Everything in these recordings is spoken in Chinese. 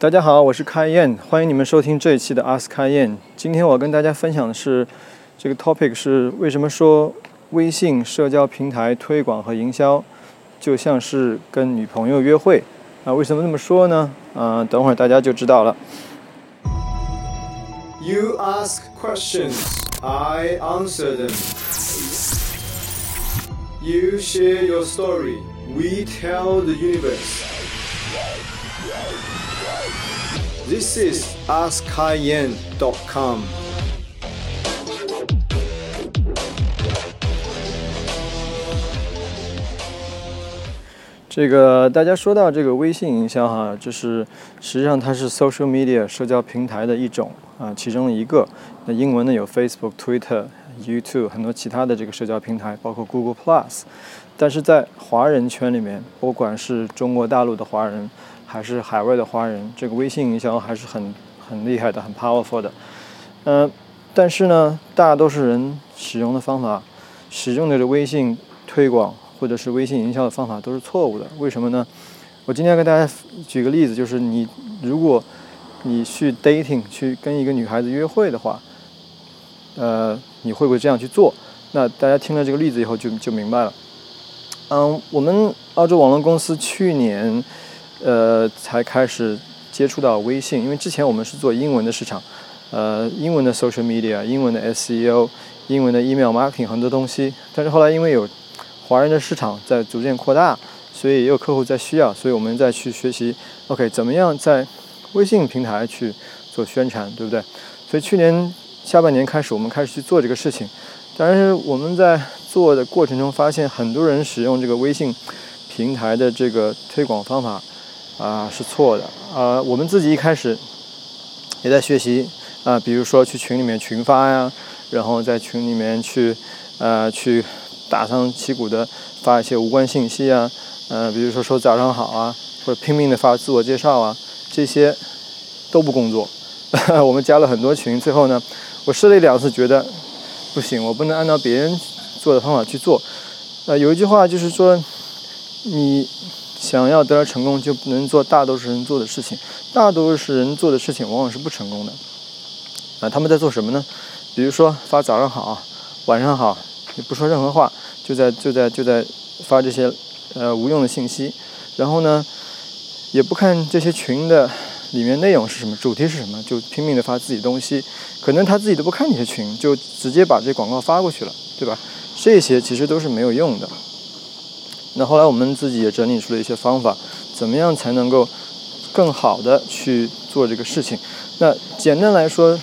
大家好，我是开燕，欢迎你们收听这一期的 Ask 开燕。今天我跟大家分享的是这个 topic 是为什么说微信社交平台推广和营销就像是跟女朋友约会啊？为什么这么说呢？啊，等会儿大家就知道了。You ask questions, I answer them. You share your story, we tell the universe. This is AskKaiYan.com. 这个大家说到这个微信营销哈，就是实际上它是 social media 社交平台的一种啊，其中一个。那英文呢有 Facebook、Twitter、YouTube 很多其他的这个社交平台，包括 Google Plus。但是在华人圈里面，不管是中国大陆的华人，还是海外的华人，这个微信营销还是很很厉害的，很 powerful 的。嗯、但是呢，大多数人使用的方法，使用的这微信推广或者是微信营销的方法都是错误的。为什么呢？我今天跟大家举个例子，就是你如果你去 dating 去跟一个女孩子约会的话，呃，你会不会这样去做？那大家听了这个例子以后就就明白了。嗯，我们澳洲网络公司去年呃才开始接触到微信，因为之前我们是做英文的市场，呃，英文的 social media、英文的 SEO、英文的 email marketing 很多东西。但是后来因为有华人的市场在逐渐扩大，所以也有客户在需要，所以我们再去学习，OK，怎么样在微信平台去做宣传，对不对？所以去年下半年开始，我们开始去做这个事情。但是我们在做的过程中发现，很多人使用这个微信平台的这个推广方法啊、是错的啊、我们自己一开始也在学习啊、比如说去群里面群发呀，然后在群里面去呃去大张旗鼓的发一些无关信息啊，呃，比如说说早上好啊，或者拼命的发自我介绍啊，这些都不工作。我们加了很多群，最后呢，我试了一两次，觉得不行，我不能按照别人做的方法去做。呃，有一句话就是说，你想要得到成功，就不能做大多数人做的事情。大多数人做的事情往往是不成功的。啊、他们在做什么呢？比如说发早上好、晚上好，也不说任何话，就在就在就在发这些呃无用的信息，然后呢，也不看这些群的里面内容是什么，主题是什么，就拼命的发自己东西。可能他自己都不看这些群，就直接把这广告发过去了，对吧？这些其实都是没有用的。那后来我们自己也整理出了一些方法，怎么样才能够更好的去做这个事情？那简单来说，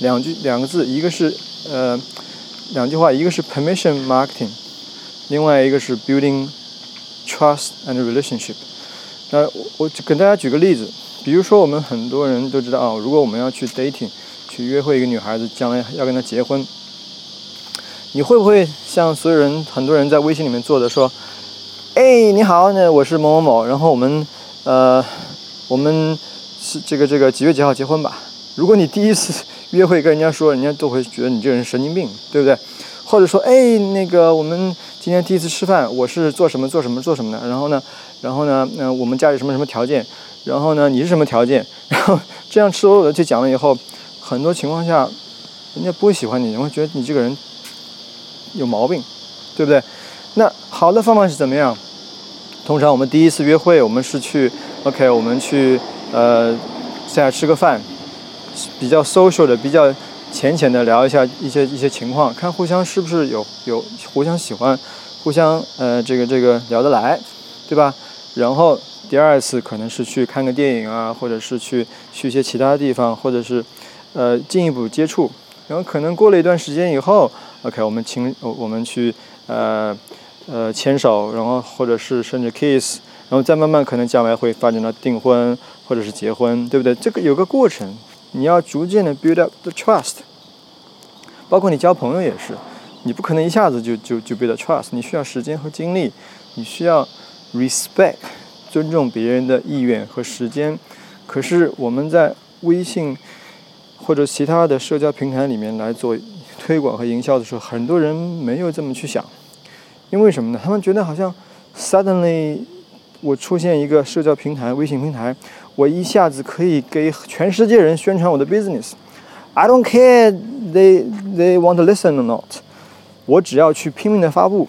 两句两个字，一个是呃两句话，一个是 permission marketing，另外一个是 building trust and relationship。那我我就跟大家举个例子，比如说我们很多人都知道啊，如果我们要去 dating，去约会一个女孩子，将来要跟她结婚，你会不会像所有人很多人在微信里面做的说，哎，你好，那我是某某某，然后我们呃我们是这个这个几月几号结婚吧？如果你第一次约会跟人家说，人家都会觉得你这个人神经病，对不对？或者说，哎，那个我们今天第一次吃饭，我是做什么做什么做什么的，然后呢，然后呢，那、我们家里什么什么条件，然后呢，你是什么条件，然后这样赤裸裸的去讲了以后，很多情况下，人家不会喜欢你，人会觉得你这个人有毛病，对不对？那好的方法是怎么样？通常我们第一次约会，我们是去，OK，我们去呃下吃个饭，比较 social 的，比较浅浅的聊一下一些一些情况，看互相是不是有有互相喜欢，互相呃这个这个聊得来，对吧？然后第二次可能是去看个电影啊，或者是去去一些其他地方，或者是呃进一步接触，然后可能过了一段时间以后，OK，我们请我们去呃呃牵手，然后或者是甚至 kiss，然后再慢慢可能将来会发展到订婚或者是结婚，对不对？这个有个过程，你要逐渐的 build up the trust，包括你交朋友也是，你不可能一下子就就就 build trust，你需要时间和精力，你需要 respect，尊重别人的意愿和时间。可是我们在微信或者其他的社交平台里面来做推广和营销的时候，很多人没有这么去想，因为什么呢？他们觉得好像 suddenly 我出现一个社交平台，微信平台，我一下子可以给全世界人宣传我的 business。I don't care they they want to listen or not。我只要去拼命的发布，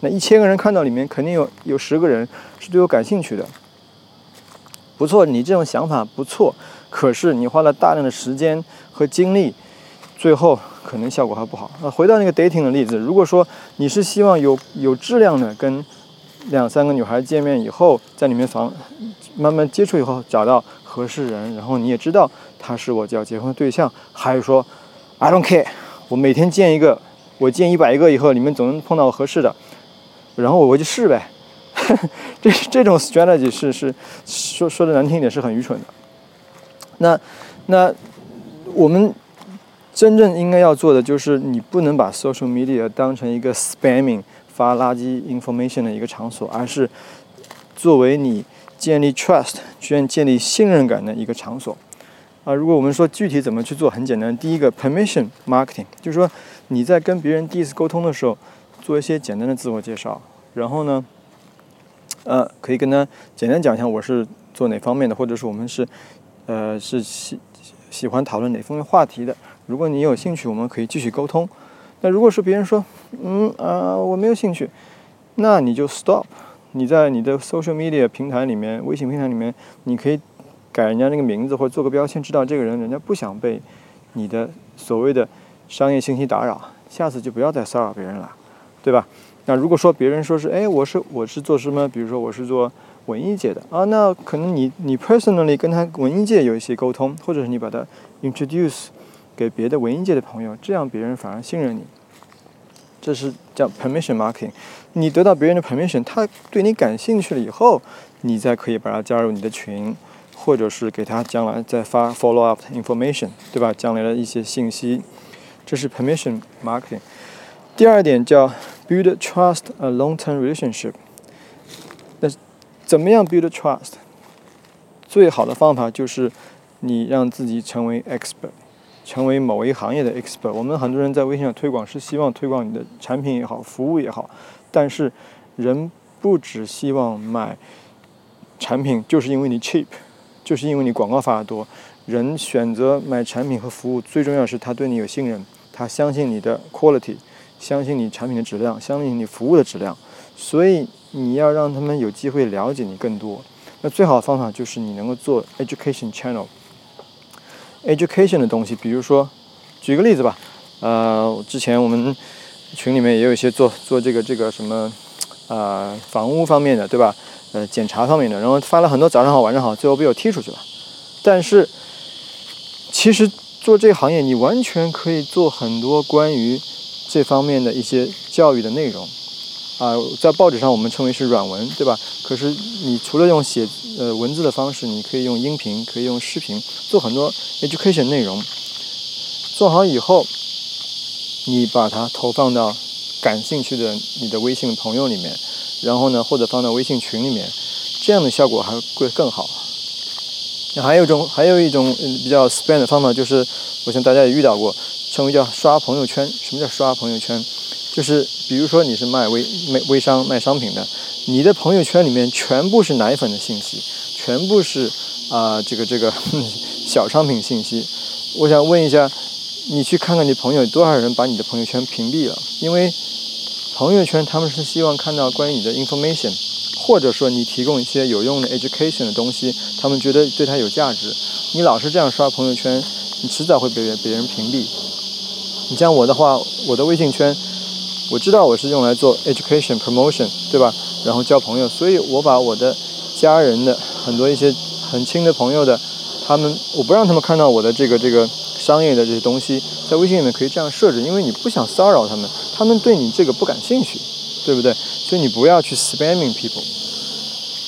那一千个人看到里面肯定有有十个人是对我感兴趣的。不错，你这种想法不错，可是你花了大量的时间和精力，最后可能效果还不好。那回到那个 dating 的例子，如果说你是希望有有质量的跟两三个女孩见面以后，在里面房慢慢接触以后找到合适人，然后你也知道他是我就要结婚的对象，还是说 I don't care，我每天见一个，我见一百个以后，你们总能碰到合适的，然后我就试呗。这这种 strategy 是是说说的难听一点是很愚蠢的。那那我们真正应该要做的就是你不能把 social media 当成一个 spamming 发垃圾 information 的一个场所，而是作为你建立 trust、建建立信任感的一个场所。啊，如果我们说具体怎么去做，很简单，第一个 permission marketing 就是说你在跟别人第一次沟通的时候，做一些简单的自我介绍，然后呢。呃，可以跟他简单讲一下我是做哪方面的，或者是我们是，呃，是喜喜欢讨论哪方面话题的。如果你有兴趣，我们可以继续沟通。那如果是别人说，嗯啊，我没有兴趣，那你就 stop。你在你的 social media 平台里面，微信平台里面，你可以改人家那个名字或者做个标签，知道这个人人家不想被你的所谓的商业信息打扰，下次就不要再骚扰别人了，对吧？那如果说别人说是，哎，我是我是做什么？比如说我是做文艺界的啊，那可能你你 personally 跟他文艺界有一些沟通，或者是你把他 introduce 给别的文艺界的朋友，这样别人反而信任你。这是叫 permission marketing。你得到别人的 permission，他对你感兴趣了以后，你再可以把他加入你的群，或者是给他将来再发 follow up information，对吧？将来的一些信息，这是 permission marketing。第二点叫 build trust a long-term relationship。那怎么样 build trust？最好的方法就是你让自己成为 expert，成为某一行业的 expert。我们很多人在微信上推广是希望推广你的产品也好，服务也好，但是人不只希望买产品，就是因为你 cheap，就是因为你广告发的多。人选择买产品和服务，最重要是他对你有信任，他相信你的 quality。相信你产品的质量，相信你服务的质量，所以你要让他们有机会了解你更多。那最好的方法就是你能够做 education channel education 的东西，比如说，举个例子吧，呃，之前我们群里面也有一些做做这个这个什么，啊，房屋方面的，对吧？呃，检查方面的，然后发了很多早上好晚上好，最后被我踢出去了。但是，其实做这个行业，你完全可以做很多关于。这方面的一些教育的内容，啊，在报纸上我们称为是软文，对吧？可是你除了用写呃文字的方式，你可以用音频，可以用视频，做很多 education 内容。做好以后，你把它投放到感兴趣的你的微信朋友里面，然后呢，或者放到微信群里面，这样的效果还会更好。那还有一种，还有一种比较 spam 的方法，就是我想大家也遇到过。称为叫刷朋友圈。什么叫刷朋友圈？就是比如说你是卖微微微商卖商品的，你的朋友圈里面全部是奶粉的信息，全部是啊这个这个 小商品信息。我想问一下，你去看看你朋友多少人把你的朋友圈屏蔽了？因为朋友圈他们是希望看到关于你的 information，或者说你提供一些有用的 education 的东西，他们觉得对他有价值。你老是这样刷朋友圈，你迟早会被别人屏蔽。你像我的话，我的微信圈，我知道我是用来做 education promotion，对吧？然后交朋友，所以我把我的家人的很多一些很亲的朋友的，他们我不让他们看到我的这个这个商业的这些东西，在微信里面可以这样设置，因为你不想骚扰他们，他们对你这个不感兴趣，对不对？所以你不要去 spamming people。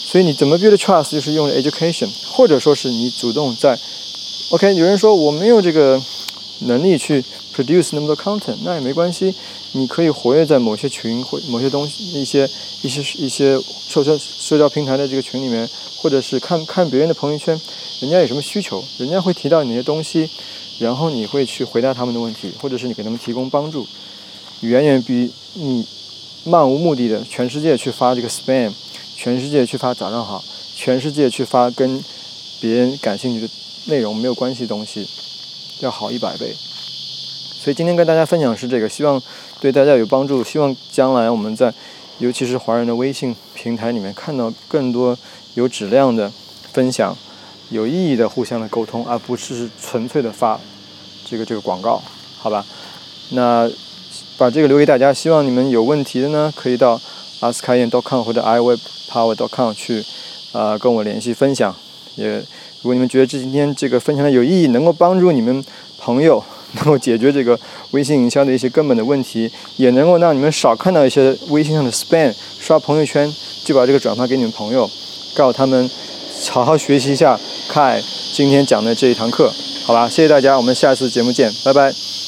所以你怎么 build trust 就是用 education，或者说是你主动在，OK，有人说我没有这个能力去。produce 那么多 content，那也没关系，你可以活跃在某些群或某些东西、一些一些一些社交社交平台的这个群里面，或者是看看别人的朋友圈，人家有什么需求，人家会提到你些东西，然后你会去回答他们的问题，或者是你给他们提供帮助，远远比你漫无目的的全世界去发这个 spam，全世界去发早上好，全世界去发跟别人感兴趣的内容没有关系的东西要好一百倍。所以今天跟大家分享是这个，希望对大家有帮助。希望将来我们在，尤其是华人的微信平台里面看到更多有质量的分享，有意义的互相的沟通，而不是纯粹的发这个这个广告，好吧？那把这个留给大家。希望你们有问题的呢，可以到 askayan.com 或者 iwebpower.com 去啊跟我联系分享。也如果你们觉得这今天这个分享的有意义，能够帮助你们朋友。能够解决这个微信营销的一些根本的问题，也能够让你们少看到一些微信上的 spam，刷朋友圈就把这个转发给你们朋友，告诉他们好好学习一下，看今天讲的这一堂课，好吧？谢谢大家，我们下次节目见，拜拜。